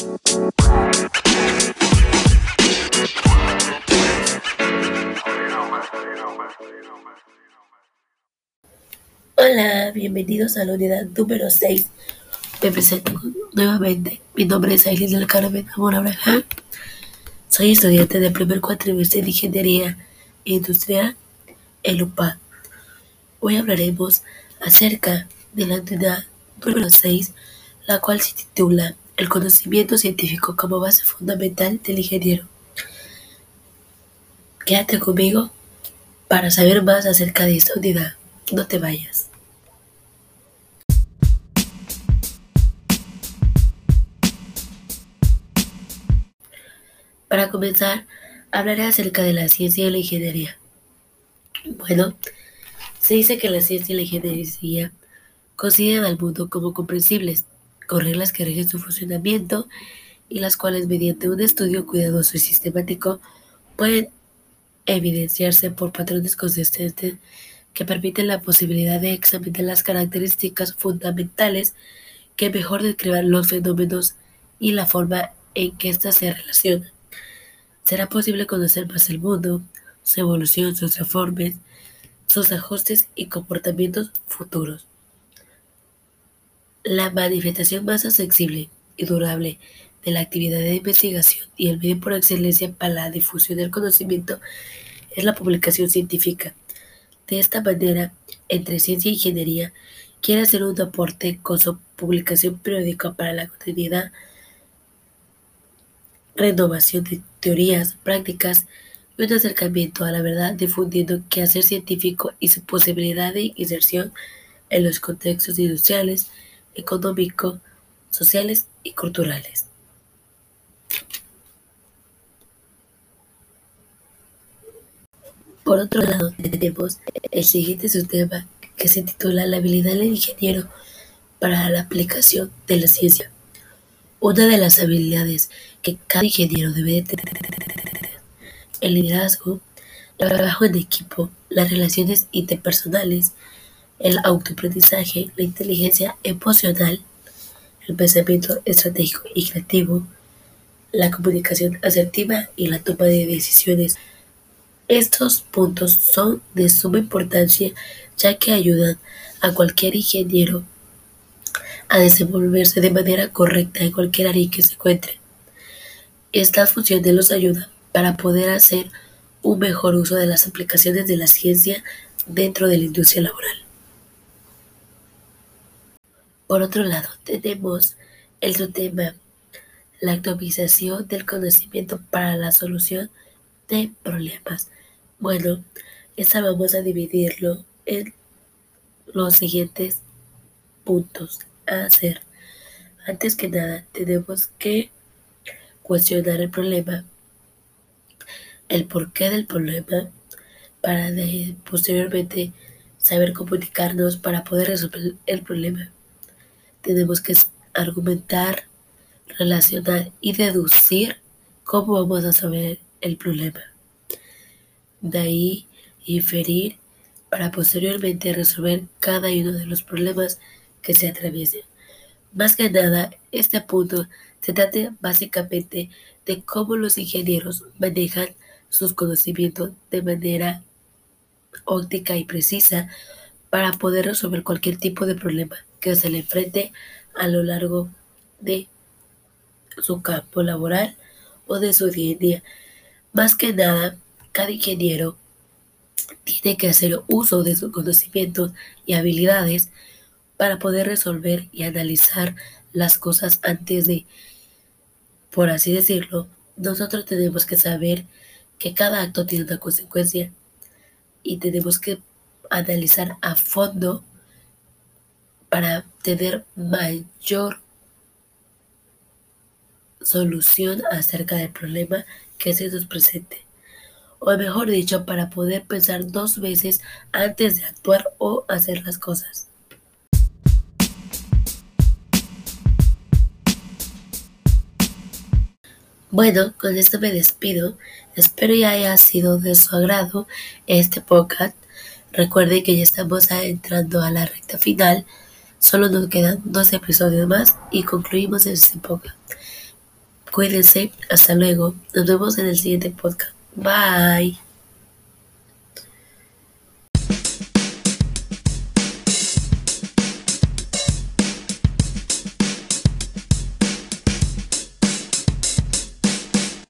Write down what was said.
Hola, bienvenidos a la unidad número 6. Me presento nuevamente. Mi nombre es Aileen del Carmen Amor Abraham. Soy estudiante del primer cuatrimestre de Ingeniería Industrial en UPA. Hoy hablaremos acerca de la unidad número 6, la cual se titula El conocimiento científico como base fundamental del ingeniero. Quédate conmigo para saber más acerca de esta unidad. No te vayas. Para comenzar, hablaré acerca de la ciencia y la ingeniería. Bueno, se dice que la ciencia y la ingeniería consideran al mundo como comprensibles, con reglas que rigen su funcionamiento y las cuales mediante un estudio cuidadoso y sistemático pueden evidenciarse por patrones consistentes que permiten la posibilidad de examinar las características fundamentales que mejor describan los fenómenos y la forma en que éstas se relacionan será posible conocer más el mundo, su evolución, sus reformas, sus ajustes y comportamientos futuros. La manifestación más accesible y durable de la actividad de investigación y el medio por excelencia para la difusión del conocimiento es la publicación científica. De esta manera, entre ciencia e ingeniería, quiere hacer un aporte con su publicación periódica para la cotidianidad renovación de teorías, prácticas y un acercamiento a la verdad difundiendo quehacer científico y su posibilidad de inserción en los contextos industriales, económicos, sociales y culturales. Por otro lado, tenemos el siguiente subtema que se titula La habilidad del ingeniero para la aplicación de la ciencia. Una de las habilidades que cada ingeniero debe tener el liderazgo, el trabajo en equipo, las relaciones interpersonales, el autoaprendizaje, la inteligencia emocional, el pensamiento estratégico y creativo, la comunicación asertiva y la toma de decisiones. Estos puntos son de suma importancia ya que ayudan a cualquier ingeniero a desenvolverse de manera correcta en cualquier área que se encuentre. Esta función los ayuda para poder hacer un mejor uso de las aplicaciones de la ciencia dentro de la industria laboral. Por otro lado, tenemos el tema la optimización del conocimiento para la solución de problemas. Bueno, esta vamos a dividirlo en los siguientes puntos hacer. Antes que nada, tenemos que cuestionar el problema, el porqué del problema, para posteriormente saber comunicarnos para poder resolver el problema. Tenemos que argumentar, relacionar y deducir cómo vamos a saber el problema. De ahí inferir para posteriormente resolver cada uno de los problemas que se atraviesen. Más que nada, este punto se trata básicamente de cómo los ingenieros manejan sus conocimientos de manera óptica y precisa para poder resolver cualquier tipo de problema que se le enfrente a lo largo de su campo laboral o de su día a día. Más que nada, cada ingeniero tiene que hacer uso de sus conocimientos y habilidades para poder resolver y analizar las cosas antes de, por así decirlo, nosotros tenemos que saber que cada acto tiene una consecuencia y tenemos que analizar a fondo para tener mayor solución acerca del problema que se nos presente. O mejor dicho, para poder pensar dos veces antes de actuar o hacer las cosas. Bueno, con esto me despido. Espero ya haya sido de su agrado este podcast. Recuerden que ya estamos entrando a la recta final. Solo nos quedan dos episodios más y concluimos este podcast. Cuídense, hasta luego. Nos vemos en el siguiente podcast. Bye.